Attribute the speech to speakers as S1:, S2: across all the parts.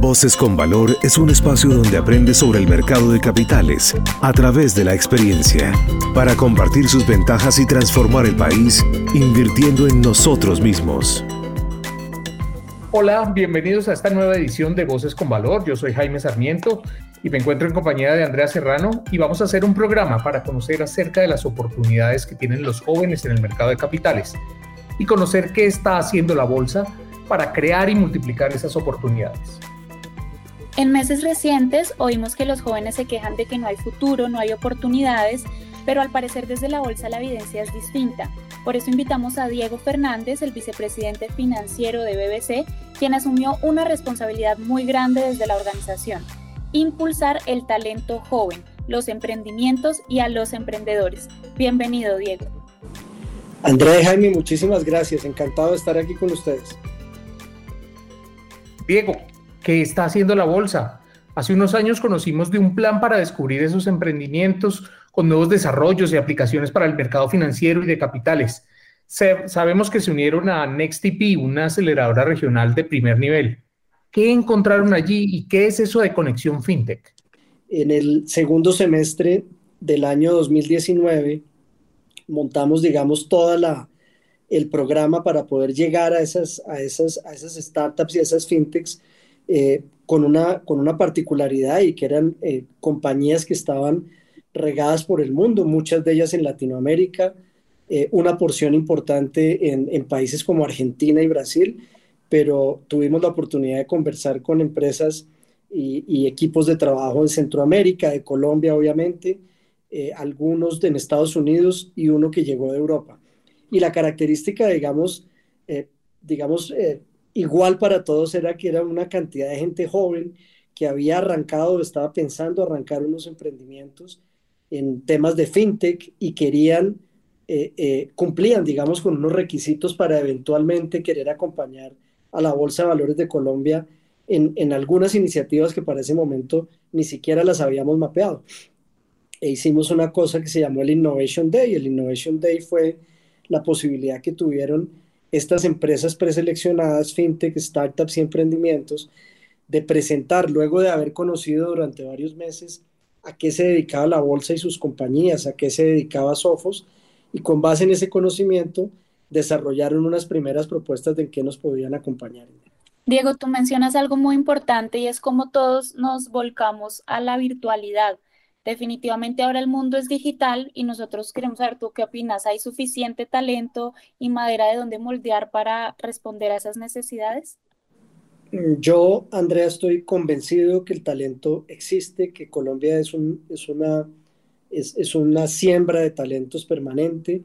S1: Voces con Valor es un espacio donde aprende sobre el mercado de capitales a través de la experiencia, para compartir sus ventajas y transformar el país invirtiendo en nosotros mismos.
S2: Hola, bienvenidos a esta nueva edición de Voces con Valor. Yo soy Jaime Sarmiento y me encuentro en compañía de Andrea Serrano y vamos a hacer un programa para conocer acerca de las oportunidades que tienen los jóvenes en el mercado de capitales y conocer qué está haciendo la bolsa para crear y multiplicar esas oportunidades.
S3: En meses recientes oímos que los jóvenes se quejan de que no hay futuro, no hay oportunidades, pero al parecer desde la bolsa la evidencia es distinta. Por eso invitamos a Diego Fernández, el vicepresidente financiero de BBC, quien asumió una responsabilidad muy grande desde la organización, impulsar el talento joven, los emprendimientos y a los emprendedores. Bienvenido, Diego.
S4: Andrea y Jaime, muchísimas gracias. Encantado de estar aquí con ustedes.
S2: Diego, ¿Qué está haciendo la bolsa? Hace unos años conocimos de un plan para descubrir esos emprendimientos con nuevos desarrollos y aplicaciones para el mercado financiero y de capitales. sabemos que se unieron a NextTP, una aceleradora regional de primer nivel. ¿Qué encontraron allí y qué es eso de conexión fintech?
S4: En el segundo semestre del año 2019 montamos, digamos, toda el programa para poder llegar a esas, a esas, a esas startups y a esas fintechs eh, con, una, con una particularidad y que eran eh, compañías que estaban regadas por el mundo, muchas de ellas en Latinoamérica, eh, una porción importante en, países como Argentina y Brasil, pero tuvimos la oportunidad de conversar con empresas y, y equipos de trabajo en Centroamérica, de Colombia obviamente, algunos en Estados Unidos y uno que llegó de Europa. Y la característica, digamos, digamos igual para todos era que era una cantidad de gente joven que había arrancado, estaba pensando arrancar unos emprendimientos en temas de fintech y querían, eh, eh, cumplían, digamos, con unos requisitos para eventualmente querer acompañar a la Bolsa de Valores de Colombia en, en algunas iniciativas que para ese momento ni siquiera las habíamos mapeado. E hicimos una cosa que se llamó el Innovation Day. El Innovation Day fue la posibilidad que tuvieron estas empresas preseleccionadas, fintech, startups y emprendimientos, de presentar, luego de haber conocido durante varios meses a qué se dedicaba la bolsa y sus compañías, a qué se dedicaba Sofos, y con base en ese conocimiento desarrollaron unas primeras propuestas de en qué nos podían acompañar.
S3: Diego, tú mencionas algo muy importante y es como todos nos volcamos a la virtualidad. Definitivamente ahora el mundo es digital y nosotros queremos saber tú qué opinas. ¿Hay suficiente talento y madera de donde moldear para responder a esas necesidades?
S4: Yo, Andrea, estoy convencido que el talento existe, que Colombia es, una, es, una siembra de talentos permanente.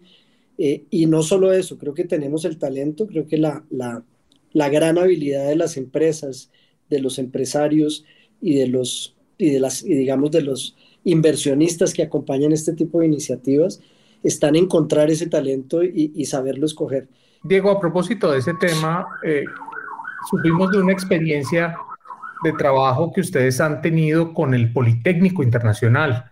S4: Eh, y no solo eso, creo que tenemos el talento, creo que la, la, la gran habilidad de las empresas, de los empresarios y de los, y de las, y digamos, de los inversionistas que acompañan este tipo de iniciativas están en encontrar ese talento y, saberlo escoger.
S2: Diego, a propósito de ese tema, eh, supimos de una experiencia de trabajo que ustedes han tenido con el Politécnico Internacional.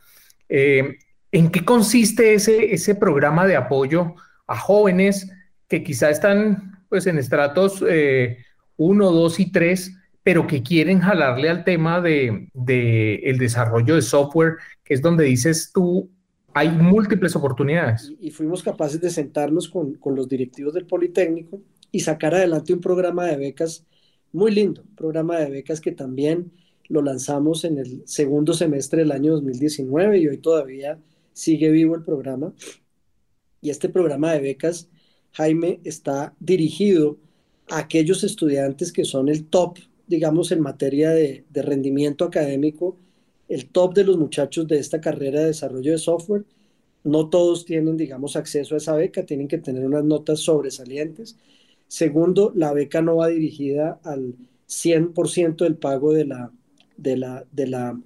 S2: Eh, ¿En qué consiste ese, ese programa de apoyo a jóvenes que quizá están pues, en estratos 1, eh, 2 y 3, pero que quieren jalarle al tema de, el desarrollo de software, que es donde dices tú, hay múltiples oportunidades.
S4: Y, fuimos capaces de sentarnos con, los directivos del Politécnico y sacar adelante un programa de becas muy lindo, un programa de becas que también lo lanzamos en el segundo semestre del año 2019 y hoy todavía sigue vivo el programa. Y este programa de becas, Jaime, está dirigido a aquellos estudiantes que son el top digamos, en materia de, rendimiento académico, el top de los muchachos de esta carrera de desarrollo de software. No todos tienen, digamos, acceso a esa beca, tienen que tener unas notas sobresalientes. Segundo, la beca no va dirigida al 100% del pago de la, de la, de la,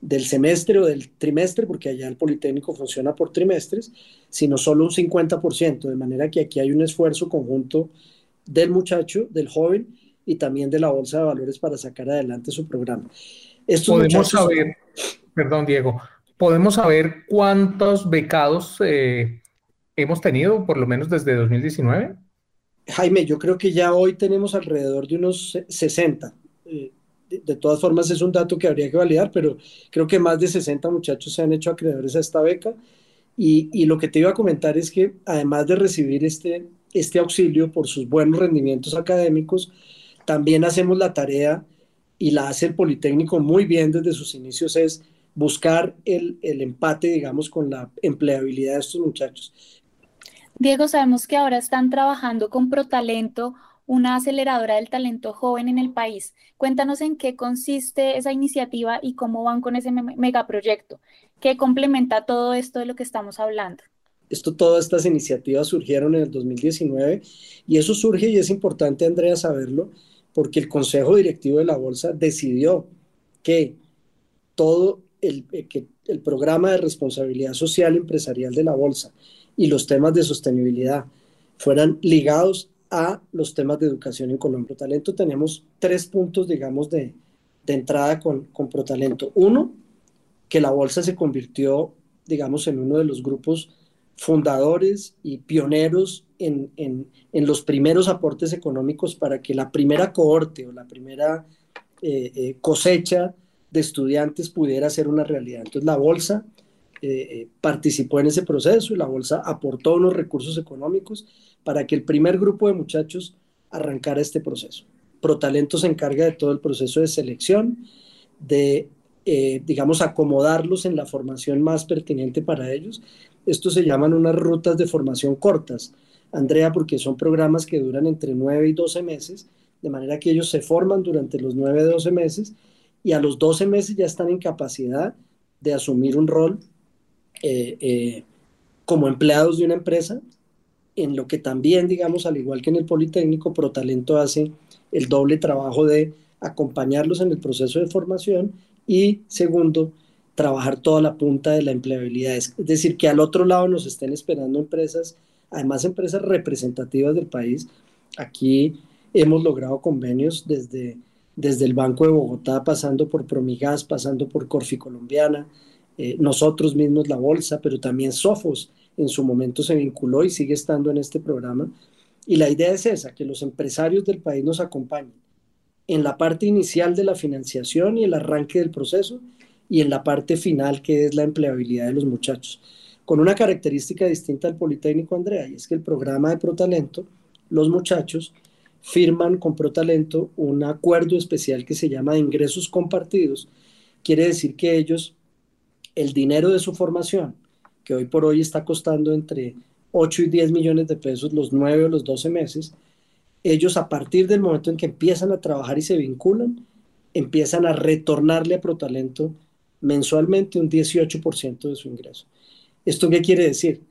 S4: del semestre o del trimestre, porque allá el Politécnico funciona por trimestres, sino solo un 50%, de manera que aquí hay un esfuerzo conjunto del muchacho, del joven, y también de la Bolsa de Valores para sacar adelante su programa.
S2: podemos saber, perdón Diego, podemos saber cuántos becados eh, hemos tenido, por lo menos desde 2019.
S4: Jaime, yo creo que ya hoy tenemos alrededor de unos 60. Eh, de, todas formas es un dato que habría que validar, pero creo que más de 60 muchachos se han hecho acreedores a esta beca. Y, y lo que te iba a comentar es que además de recibir este, este auxilio por sus buenos rendimientos académicos, también hacemos la tarea y la hace el Politécnico muy bien desde sus inicios, es buscar el, el empate, digamos, con la empleabilidad de estos muchachos.
S3: Diego, sabemos que ahora están trabajando con Protalento, una aceleradora del talento joven en el país. Cuéntanos en qué consiste esa iniciativa y cómo van con ese megaproyecto, que complementa todo esto de lo que estamos hablando.
S4: Esto, todas estas iniciativas surgieron en el 2019 y eso surge y es importante, Andrea, saberlo, porque el Consejo Directivo de la Bolsa decidió que todo el, el programa de responsabilidad social empresarial de la Bolsa y los temas de sostenibilidad fueran ligados a los temas de educación en Colombia. Protalento tenemos tres puntos, digamos, de, de entrada con, con Protalento. Uno, que la bolsa se convirtió, digamos, en uno de los grupos fundadores y pioneros en, en, en los primeros aportes económicos para que la primera cohorte o la primera eh, eh, cosecha de estudiantes pudiera ser una realidad. Entonces la bolsa eh, participó en ese proceso y la bolsa aportó unos recursos económicos para que el primer grupo de muchachos arrancara este proceso. Protalento se encarga de todo el proceso de selección, de, eh, digamos, acomodarlos en la formación más pertinente para ellos. Esto se llaman unas rutas de formación cortas, Andrea, porque son programas que duran entre 9 y 12 meses, de manera que ellos se forman durante los 9 y 12 meses y a los 12 meses ya están en capacidad de asumir un rol eh, eh, como empleados de una empresa en lo que también, digamos, al igual que en el Politécnico, Protalento hace el doble trabajo de acompañarlos en el proceso de formación y, segundo, trabajar toda la punta de la empleabilidad. Es decir, que al otro lado nos estén esperando empresas, además empresas representativas del país. Aquí hemos logrado convenios desde, desde el Banco de Bogotá, pasando por Promigas, pasando por Corfi Colombiana, eh, nosotros mismos la Bolsa, pero también Sofos en su momento se vinculó y sigue estando en este programa. Y la idea es esa, que los empresarios del país nos acompañen en la parte inicial de la financiación y el arranque del proceso y en la parte final que es la empleabilidad de los muchachos. Con una característica distinta al Politécnico Andrea, y es que el programa de Protalento, los muchachos firman con Protalento un acuerdo especial que se llama ingresos compartidos. Quiere decir que ellos, el dinero de su formación, que hoy por hoy está costando entre 8 y 10 millones de pesos los 9 o los 12 meses, ellos a partir del momento en que empiezan a trabajar y se vinculan, empiezan a retornarle a Protalento mensualmente un 18% de su ingreso. ¿Esto qué quiere decir?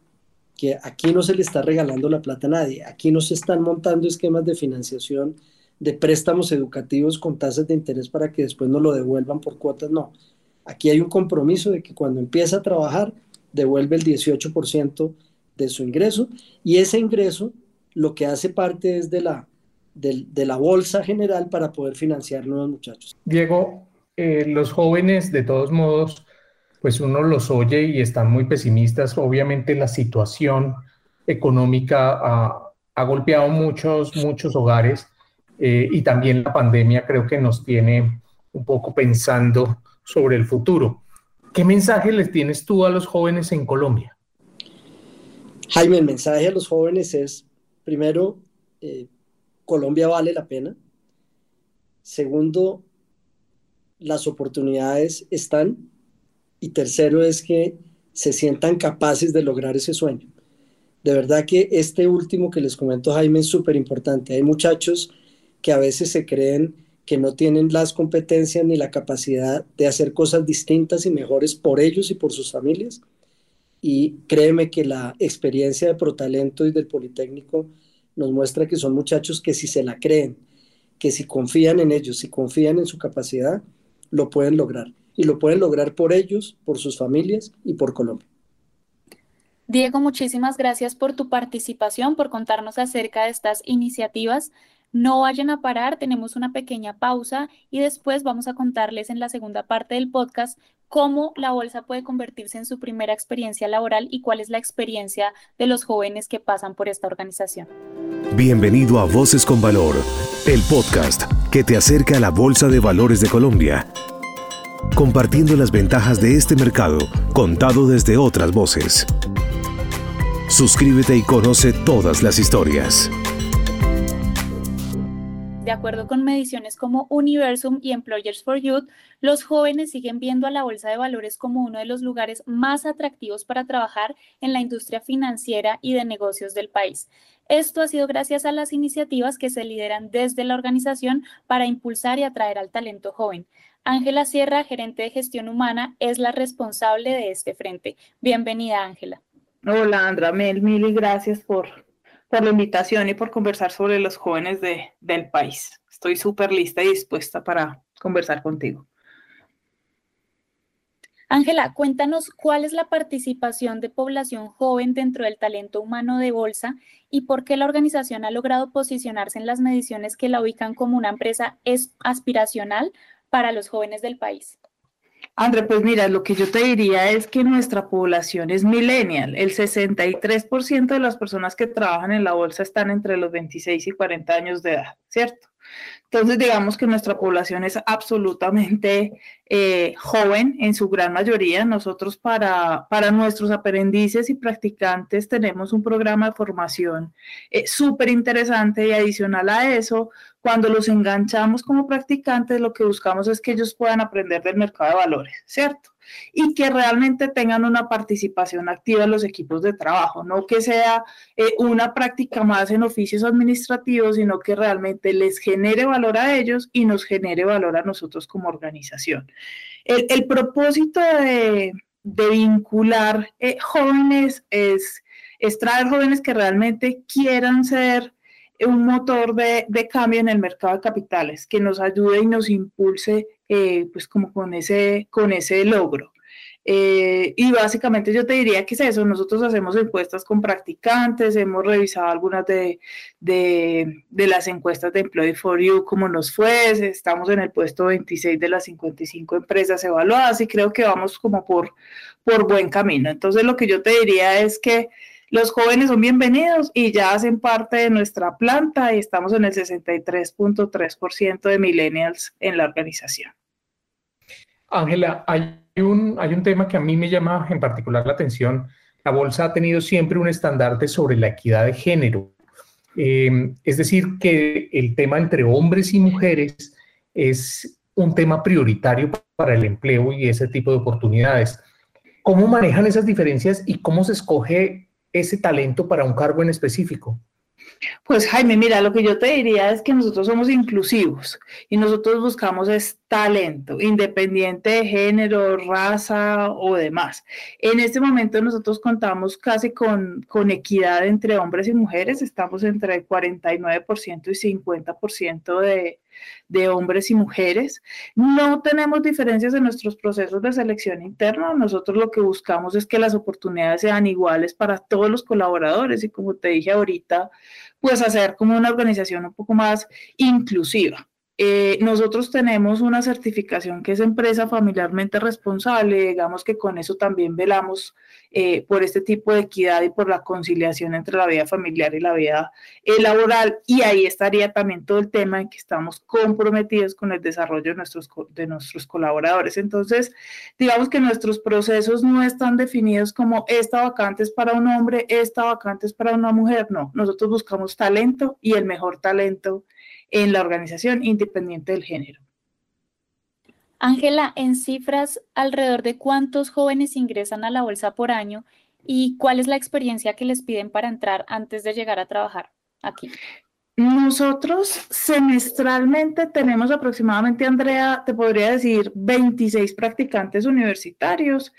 S4: Que aquí no se le está regalando la plata a nadie, aquí no se están montando esquemas de financiación de préstamos educativos con tasas de interés para que después no lo devuelvan por cuotas, no. Aquí hay un compromiso de que cuando empieza a trabajar devuelve el 18% de su ingreso y ese ingreso lo que hace parte es de la, de, la bolsa general para poder financiar nuevos muchachos.
S2: Diego, eh, los jóvenes de todos modos, pues uno los oye y están muy pesimistas. Obviamente la situación económica ha, golpeado muchos, muchos hogares eh, y también la pandemia creo que nos tiene un poco pensando sobre el futuro. ¿Qué mensaje les tienes tú a los jóvenes en Colombia?
S4: Jaime, el mensaje a los jóvenes es, primero, eh, Colombia vale la pena. Segundo, las oportunidades están. Y tercero es que se sientan capaces de lograr ese sueño. De verdad que este último que les comento, Jaime, es súper importante. Hay muchachos que a veces se creen que no tienen las competencias ni la capacidad de hacer cosas distintas y mejores por ellos y por sus familias. Y créeme que la experiencia de Protalento y del Politécnico nos muestra que son muchachos que si se la creen, que si confían en ellos, si confían en su capacidad, lo pueden lograr. Y lo pueden lograr por ellos, por sus familias y por Colombia.
S3: Diego, muchísimas gracias por tu participación, por contarnos acerca de estas iniciativas. No vayan a parar, tenemos una pequeña pausa y después vamos a contarles en la segunda parte del podcast cómo la bolsa puede convertirse en su primera experiencia laboral y cuál es la experiencia de los jóvenes que pasan por esta organización.
S1: Bienvenido a Voces con Valor, el podcast que te acerca a la Bolsa de Valores de Colombia, compartiendo las ventajas de este mercado contado desde otras voces. Suscríbete y conoce todas las historias.
S3: De acuerdo con mediciones como Universum y Employers for Youth, los jóvenes siguen viendo a la bolsa de valores como uno de los lugares más atractivos para trabajar en la industria financiera y de negocios del país. Esto ha sido gracias a las iniciativas que se lideran desde la organización para impulsar y atraer al talento joven. Ángela Sierra, gerente de gestión humana, es la responsable de este frente. Bienvenida, Ángela.
S5: Hola, Andra Mel, mil y gracias por, por la invitación y por conversar sobre los jóvenes de, del país. Estoy súper lista y dispuesta para conversar contigo.
S3: Ángela, cuéntanos cuál es la participación de población joven dentro del talento humano de Bolsa y por qué la organización ha logrado posicionarse en las mediciones que la ubican como una empresa aspiracional para los jóvenes del país.
S5: André, pues mira, lo que yo te diría es que nuestra población es millennial. El 63% de las personas que trabajan en la bolsa están entre los 26 y 40 años de edad, ¿cierto? Entonces, digamos que nuestra población es absolutamente eh, joven en su gran mayoría. Nosotros para, para nuestros aprendices y practicantes tenemos un programa de formación eh, súper interesante y adicional a eso, cuando los enganchamos como practicantes, lo que buscamos es que ellos puedan aprender del mercado de valores, ¿cierto? Y que realmente tengan una participación activa en los equipos de trabajo, no que sea eh, una práctica más en oficios administrativos, sino que realmente les genere valor a ellos y nos genere valor a nosotros como organización. El, propósito de, vincular eh, jóvenes es, traer jóvenes que realmente quieran ser un motor de, de, cambio en el mercado de capitales que nos ayude y nos impulse eh, pues como con ese, con ese logro. Eh, y básicamente yo te diría que es eso, nosotros hacemos encuestas con practicantes, hemos revisado algunas de, de, de las encuestas de Employee for You, cómo nos fue, estamos en el puesto 26 de las 55 empresas evaluadas y creo que vamos como por, por buen camino. Entonces lo que yo te diría es que los jóvenes son bienvenidos y ya hacen parte de nuestra planta y estamos en el 63.3% de millennials en la organización.
S2: Ángela, hay un, hay un tema que a mí me llama en particular la atención. La bolsa ha tenido siempre un estandarte sobre la equidad de género. Em, es decir, que el tema entre hombres y mujeres es un tema prioritario para el empleo y ese tipo de oportunidades. ¿Cómo manejan esas diferencias y cómo se escoge ese talento para un cargo en específico?
S5: Pues Jaime, mira, lo que yo te diría es que nosotros somos inclusivos y nosotros buscamos es talento, independiente de género, raza o demás. En este momento nosotros contamos casi con, con equidad entre hombres y mujeres, estamos entre el 49% y 50% de, de hombres y mujeres. No tenemos diferencias en nuestros procesos de selección interna. Nosotros lo que buscamos es que las oportunidades sean iguales para todos los colaboradores y como te dije ahorita, pues hacer como una organización un poco más inclusiva. Eh, nosotros tenemos una certificación que es empresa familiarmente responsable, digamos que con eso también velamos eh, por este tipo de equidad y por la conciliación entre la vida familiar y la vida eh, laboral. Y ahí estaría también todo el tema en que estamos comprometidos con el desarrollo de nuestros, de nuestros colaboradores. Entonces, digamos que nuestros procesos no están definidos como esta vacante es para un hombre, esta vacante es para una mujer. No, nosotros buscamos talento y el mejor talento en la organización independiente del género.
S3: Ángela, en cifras, alrededor de cuántos jóvenes ingresan a la bolsa por año y cuál es la experiencia que les piden para entrar antes de llegar a trabajar aquí.
S5: Nosotros semestralmente tenemos aproximadamente, Andrea, te podría decir, 26 practicantes universitarios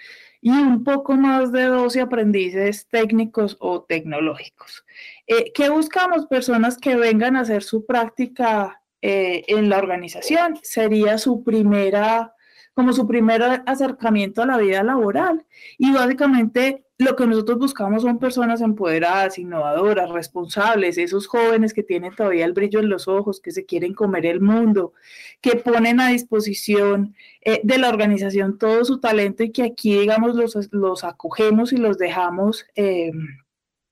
S5: y un poco más de 12 aprendices técnicos o tecnológicos. Eh, ¿Qué buscamos? Personas que vengan a hacer su práctica eh, en la organización. Sería su primera, como su primer acercamiento a la vida laboral. Y básicamente lo que nosotros buscamos son personas empoderadas, innovadoras, responsables, esos jóvenes que tienen todavía el brillo en los ojos, que se quieren comer el mundo, que ponen a disposición eh, de la organización todo su talento y que aquí, digamos, los, los acogemos y los dejamos eh,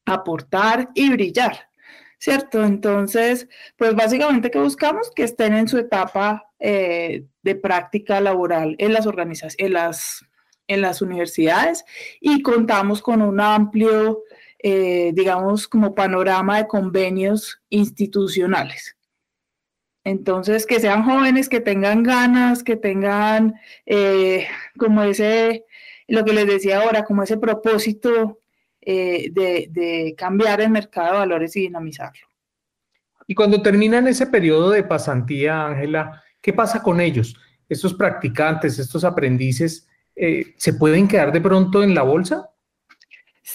S5: aportar y brillar. ¿cierto? Entonces, pues básicamente que buscamos que estén en su etapa eh, de práctica laboral en las organizaciones, en las, en las universidades y contamos con un amplio, eh, digamos, como panorama de convenios institucionales. Entonces, que sean jóvenes, que tengan ganas, que tengan eh, como ese, lo que les decía ahora, como ese propósito eh, de, cambiar el mercado de valores y dinamizarlo.
S2: Y cuando terminan ese periodo de pasantía, Ángela, ¿qué pasa con ellos? Estos practicantes, estos aprendices, eh, ¿se pueden quedar de pronto en la bolsa?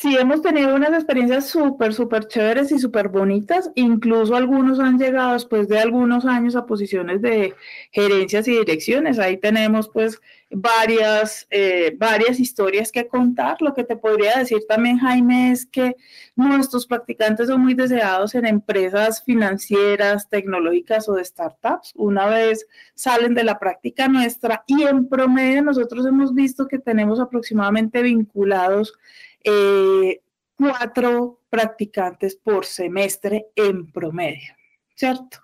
S5: Sí, hemos tenido unas experiencias súper, súper chéveres y súper bonitas. Incluso algunos han llegado después de algunos años a posiciones de gerencias y direcciones. Ahí tenemos pues varias, eh, varias historias que contar. Lo que te podría decir también, Jaime, es que nuestros practicantes son muy deseados en empresas financieras, tecnológicas o de startups. Una vez salen de la práctica nuestra y en promedio nosotros hemos visto que tenemos aproximadamente vinculados eh, cuatro practicantes por semestre en promedio, ¿cierto?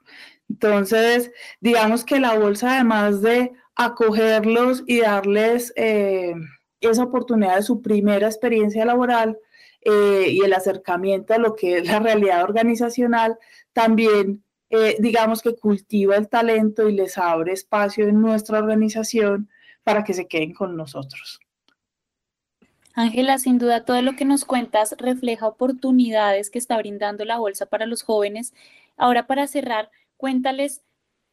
S5: Entonces, digamos que la bolsa, además de acogerlos y darles eh, esa oportunidad de su primera experiencia laboral eh, y el acercamiento a lo que es la realidad organizacional, también digamos que cultiva el talento y les abre espacio en nuestra organización para que se queden con nosotros.
S3: Ángela, sin duda todo lo que nos cuentas refleja oportunidades que está brindando la bolsa para los jóvenes. Ahora para cerrar, cuéntales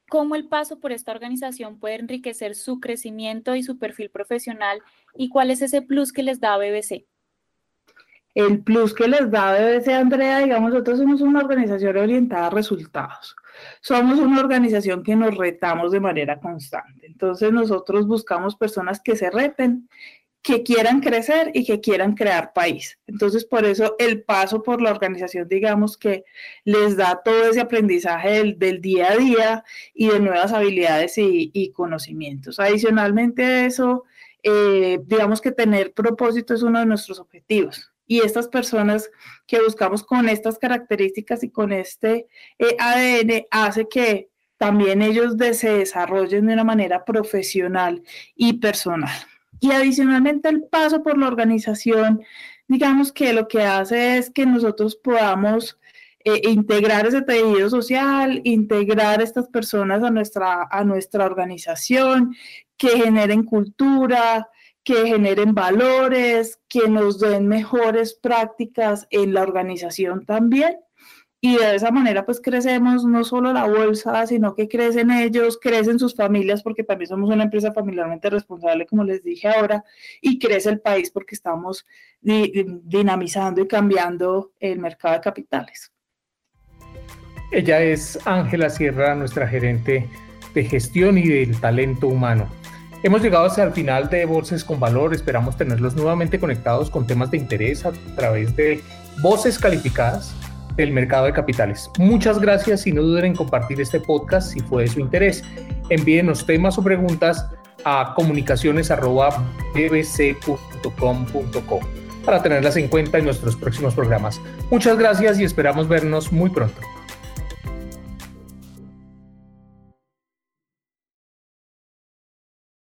S3: cómo el paso por esta organización puede enriquecer su crecimiento y su perfil profesional y cuál es ese plus que les da BBC.
S5: El plus que les da BBC, Andrea, digamos, nosotros somos una organización orientada a resultados. Somos una organización que nos retamos de manera constante. Entonces nosotros buscamos personas que se reten que quieran crecer y que quieran crear país. Entonces, por eso el paso por la organización, digamos que les da todo ese aprendizaje del, día a día y de nuevas habilidades y, conocimientos. Adicionalmente a eso, eh, digamos que tener propósito es uno de nuestros objetivos. Y estas personas que buscamos con estas características y con este eh, ADN hace que también ellos se desarrollen de una manera profesional y personal. Y adicionalmente el paso por la organización, digamos que lo que hace es que nosotros podamos eh, integrar ese tejido social, integrar estas personas a nuestra, a nuestra organización, que generen cultura, que generen valores, que nos den mejores prácticas en la organización también y de esa manera pues crecemos no solo la bolsa, sino que crecen ellos, crecen sus familias porque también somos una empresa familiarmente responsable, como les dije ahora, y crece el país porque estamos dinamizando y cambiando el mercado de capitales.
S2: Ella es Ángela Sierra, nuestra gerente de gestión y del talento humano. Hemos llegado hasta el final de Voces con Valor. Esperamos tenerlos nuevamente conectados con temas de interés a través de voces calificadas del mercado de capitales. Muchas gracias y no duden en compartir este podcast si fue de su interés. Envíenos temas o preguntas a comunicaciones.bbc.com.co para tenerlas en cuenta en nuestros próximos programas. Muchas gracias y esperamos vernos muy pronto.